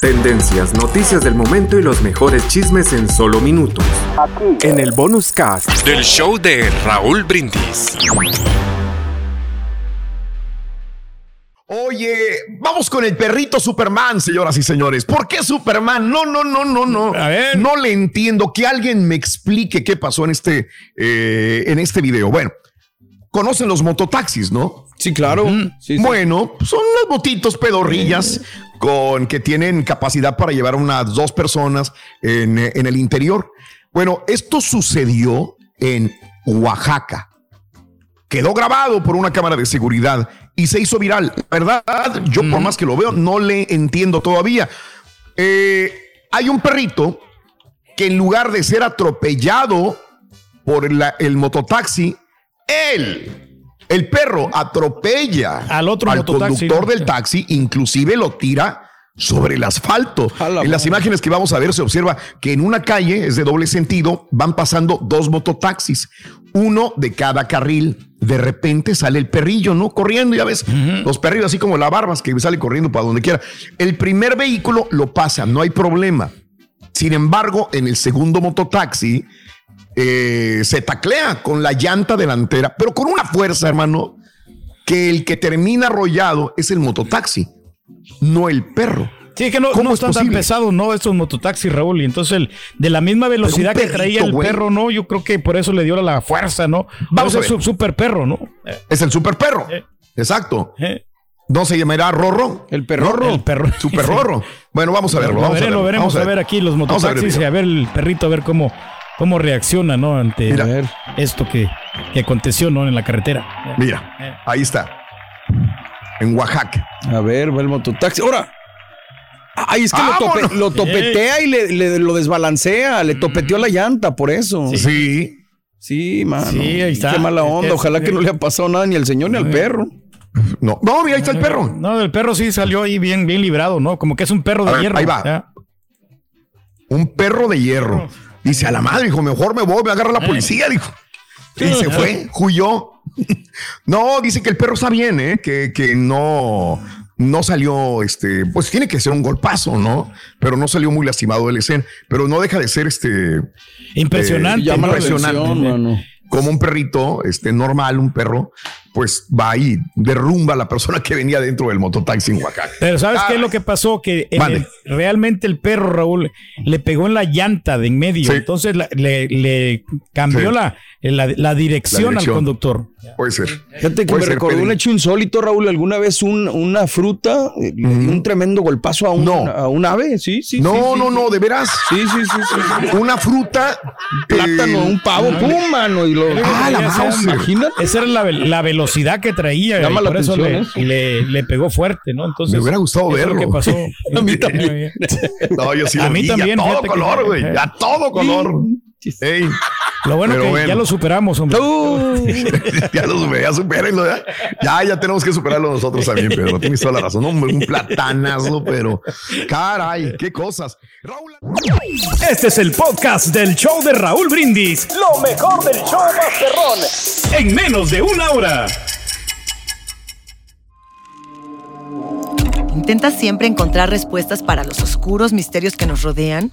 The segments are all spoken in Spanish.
Tendencias, noticias del momento y los mejores chismes en solo minutos. En el bonus cast del show de Raúl Brindis. Oye, vamos con el perrito Superman, señoras y señores. ¿Por qué Superman? No, no, no, no, no. A ver. No le entiendo. Que alguien me explique qué pasó en este, eh, en este video. Bueno, conocen los mototaxis, ¿no? Sí, claro. Sí, sí. Bueno, son las motitos pedorrillas con que tienen capacidad para llevar unas dos personas en, en el interior. Bueno, esto sucedió en Oaxaca. Quedó grabado por una cámara de seguridad y se hizo viral. ¿Verdad? Yo por más que lo veo, no le entiendo todavía. Eh, hay un perrito que en lugar de ser atropellado por la- el mototaxi, él, el perro, atropella Al otro mototaxi, conductor del taxi, inclusive lo tira sobre el asfalto. La En las imágenes que vamos a ver se observa que en una calle, es de doble sentido, van pasando dos mototaxis, uno de cada carril. De repente sale el perrillo, ¿no? Corriendo, ya ves, los perrillos así como la barbas que sale corriendo para donde quiera. El primer vehículo lo pasa, no hay problema. Sin embargo, en el segundo mototaxi eh, se taclea con la llanta delantera, pero con una fuerza, hermano, que el que termina arrollado es el mototaxi, no el perro. Sí, es que no, ¿Cómo no es están tan pesados, ¿no? Estos mototaxis, Raúl. Y entonces, el- de la misma velocidad que traía el perro, ¿no? Yo creo que por eso le dio la fuerza, ¿no? Vamos a ver. su super perro, ¿no? Es el super perro. Eh. Exacto. eh. ¿No se llamará Rorro? El perrorro. El perro. Super Rorro. Bueno, vamos a verlo. Lo, Vamos a verlo. lo veremos Vamos a ver aquí los Vamos a ver el mototaxis y a ver el perrito, a ver cómo, cómo reacciona, ¿no? Ante Mira. esto que, que aconteció, ¿no? En la carretera. Eh. Mira, ahí está. En Oaxaca. A ver, va el mototaxi. ¡Ahora! Ay, es que lo, ¡Vámonos! tope- lo topetea y le, le- lo desbalancea, le topeteó la llanta, por eso. Sí. Sí, mano. Sí, ahí está. Qué mala onda. Ojalá que no le haya pasado nada ni al señor ni al perro. No, no, mira, ahí está el perro. No, el perro sí salió ahí bien, bien librado, ¿no? Como que es un perro de ver, hierro. ahí va. Ya. Un perro de hierro. Dice a la madre, dijo, mejor me voy, me agarra la policía, dijo. Y se fue, huyó. No, dice que el perro está bien, ¿eh? que, que no, no salió, este, pues tiene que ser un golpazo, ¿no? Pero no salió muy lastimado del escena. Pero no deja de ser este Impresionante. Eh, Impresionante. atención, mano. como un perrito, este, normal, un perro, pues va y derrumba a la persona que venía dentro del mototaxi en Oaxaca. Pero ¿sabes qué es lo que pasó? Que el- realmente el perro, Raúl, le pegó en la llanta de en medio. Sí. Entonces la- le, le cambió Sí. la, la, la dirección La al conductor. Puede ser. Fíjate que Puede me ser, recordó Pedro. un hecho insólito, Raúl. Alguna vez un- una fruta eh, le dio un tremendo golpazo a un, No. a un ave. Sí, sí. No, sí, sí, no, sí. no, de veras. Sí, sí, sí. Una fruta. Plátano, eh, un pavo, pum, mano. Y lo, Ah, la mouse. Imagínate. Esa era la, la velocidad que traía. Llama y la por eso atención le, eso. le- le pegó fuerte, ¿no? Entonces, Me hubiera gustado verlo. que pasó. A mí también. No, yo sí A mí vi, también, A todo color, güey. A todo color. Ey, Lo bueno Pero que bueno. ya lo superamos, hombre. ya lo superé, ya supérenlo. Ya. ya, ya tenemos que superarlo nosotros también, Pedro. Tienes toda la razón. Hombre, un platanazo, pero caray, qué cosas. Raúl. Este es el podcast del show de Raúl Brindis. Lo mejor del show Masterrón. En menos de una hora. ¿Intentas siempre encontrar respuestas para los oscuros misterios que nos rodean?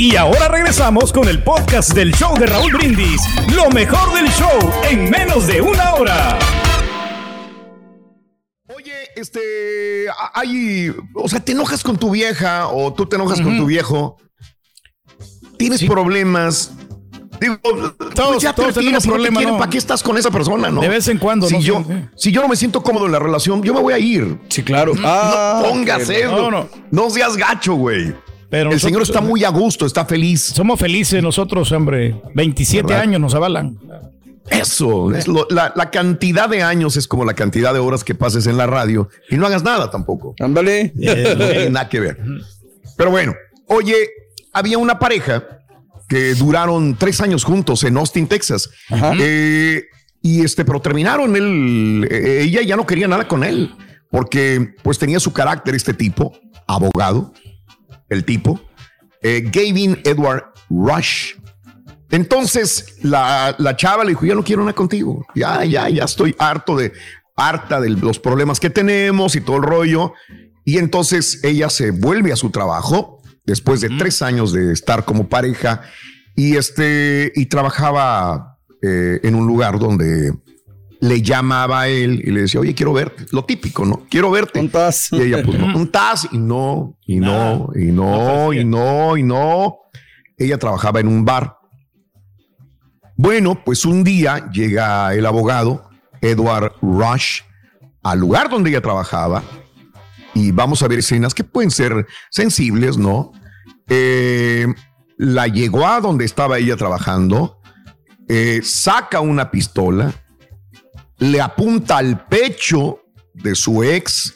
Y ahora regresamos con el podcast del show de Raúl Brindis. Lo mejor del show en menos de una hora. Oye, este, hay, o sea, te enojas con tu vieja o tú te enojas con tu viejo, tienes problemas Digo, Todos- ya todos tenemos no problemas, ¿no? ¿para qué estás con esa persona, no? De vez en cuando, Si no yo, si yo no me siento cómodo en la relación, yo me voy a ir. Sí, claro. no Ah, pongas ok. eso. No, no. No seas gacho, güey. Pero El señor está muy a gusto, está feliz. Somos felices nosotros, hombre. 27 ¿Verdad? años nos avalan. Eso, es lo- la, la cantidad de años es como la cantidad de horas que pases en la radio y no hagas nada tampoco. Ándale. No tiene nada que ver. Pero bueno, oye, había una pareja que duraron tres años juntos en Austin, Texas. Ajá. Eh, y este, pero terminaron. Él, eh, ella ya no quería nada con él porque pues tenía su carácter este tipo, abogado, el tipo, eh, Gavin Edward Rush. Entonces la, la chava le dijo, ya no quiero nada contigo. Ya, ya, ya estoy harto de, harta de los problemas que tenemos y todo el rollo. Y entonces ella se vuelve a su trabajo después de tres años de estar como pareja y este y trabajaba eh, en un lugar donde le llamaba a él y le decía, oye, quiero verte. Lo típico, ¿no? Quiero verte. ¿Cuántas? Y ella, pues, no, un tas y no, y no, y no, y no, y no. Ella trabajaba en un bar. Bueno, pues un día llega el abogado Edward Rush al lugar donde ella trabajaba y vamos a ver escenas que pueden ser sensibles, ¿no? Eh, la llegó a donde estaba ella trabajando, eh, saca una pistola, le apunta al pecho de su ex.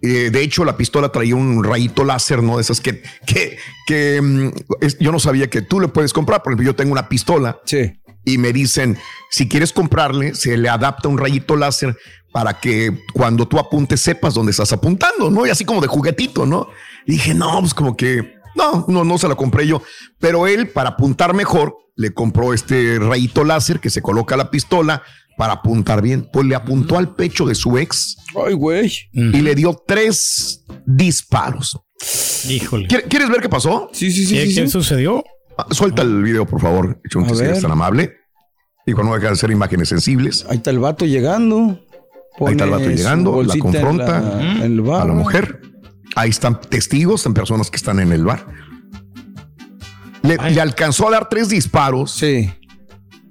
eh, de hecho, la pistola traía un rayito láser, ¿no? De esas que, que, que mm, es- yo no sabía que tú le puedes comprar. Por ejemplo, yo tengo una pistola Sí. y me dicen, si quieres comprarle, se le adapta un rayito láser para que cuando tú apuntes sepas dónde estás apuntando, ¿no? Y así como de juguetito, ¿no? Y dije, no, pues como que, no, no, no se la compré yo. Pero él, para apuntar mejor, le compró este rayito láser que se coloca a la pistola para apuntar bien. Pues le apuntó al pecho de su ex Ay, güey. y le dio tres disparos. Híjole. ¿Quiere- ¿Quieres ver qué pasó? Sí, sí, sí. ¿Qué, sí, qué sí. sucedió? Ah, Suelta el video, por favor, Chunti, A si eres tan amable. Digo, no dejar de ser imágenes sensibles. Ahí está el vato llegando. Ahí está el vato llegando, la en confronta la- en el bar. a la mujer. Ahí están testigos, están personas que están en el bar. Le alcanzó a dar tres disparos. Sí.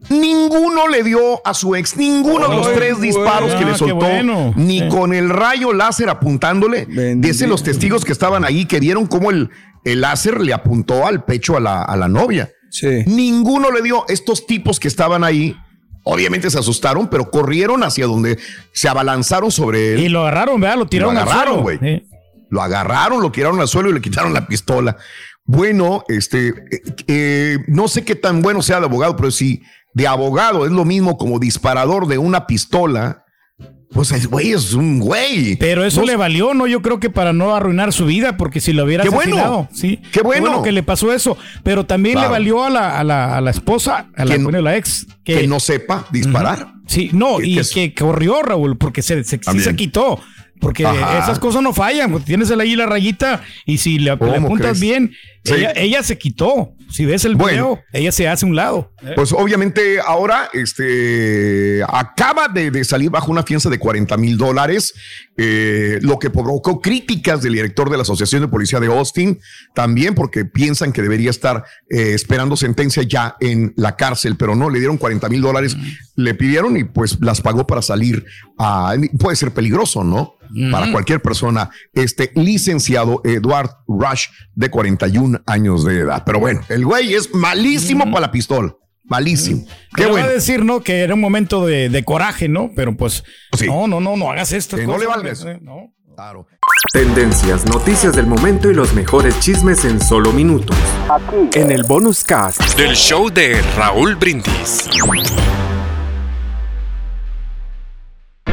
Ninguno le dio a su ex, ninguno de los tres disparos que Ah, le qué soltó, bueno. ni con el rayo láser apuntándole. Bendito. Dicen los testigos que estaban ahí que vieron cómo el, el láser le apuntó al pecho a la, a la novia. Sí. Ninguno le dio. Estos tipos que estaban ahí, obviamente se asustaron, pero corrieron hacia donde se abalanzaron sobre él. Y lo agarraron, ¿verdad? Lo tiraron Lo al agarraron, suelo. güey. Sí. Lo agarraron, lo tiraron al suelo y le quitaron la pistola. Bueno, este, eh, eh, no sé qué tan bueno sea de abogado, pero si de abogado es lo mismo como disparador de una pistola, pues el güey es un güey. Pero eso No le valió, ¿no? Yo creo que para no arruinar su vida, porque si lo hubiera ¡Qué bueno! asesinado, sí. ¡Qué bueno! que le pasó eso. Pero también Claro. le valió a la, a la, a la esposa, a la, Que no- bueno, la ex, que, que no sepa disparar. Sí, no, y que es- que corrió, Raúl, porque se, se, sí se quitó. Porque Ajá. esas cosas no fallan. pues, Tienes ahí la rayita y si le, le ¿Cómo apuntas crees? bien, Sí. ella, ella se quitó. Si ves el Bueno. video, ella se hace un lado. Pues obviamente ahora este, acaba de, de salir bajo una fianza de 40 mil dólares, eh, lo que provocó críticas del director de la Asociación de Policía de Austin, también porque piensan que debería estar eh, esperando sentencia ya en la cárcel, pero no, le dieron 40 mil dólares, le pidieron y pues las pagó para salir. a- puede ser peligroso, ¿no? Para cualquier persona, este licenciado Eduard Rush de 41 años de edad. Pero bueno, el güey es malísimo para la pistola. Malísimo. Qué Te bueno. va a decir, ¿no? Que era un momento de, de coraje, ¿no? Pero pues, Sí. no, no, no, no hagas esto. Que no le valgas. No. Claro. Tendencias, noticias del momento y los mejores chismes en solo minutos. En el bonus cast. Del show de Raúl Brindis.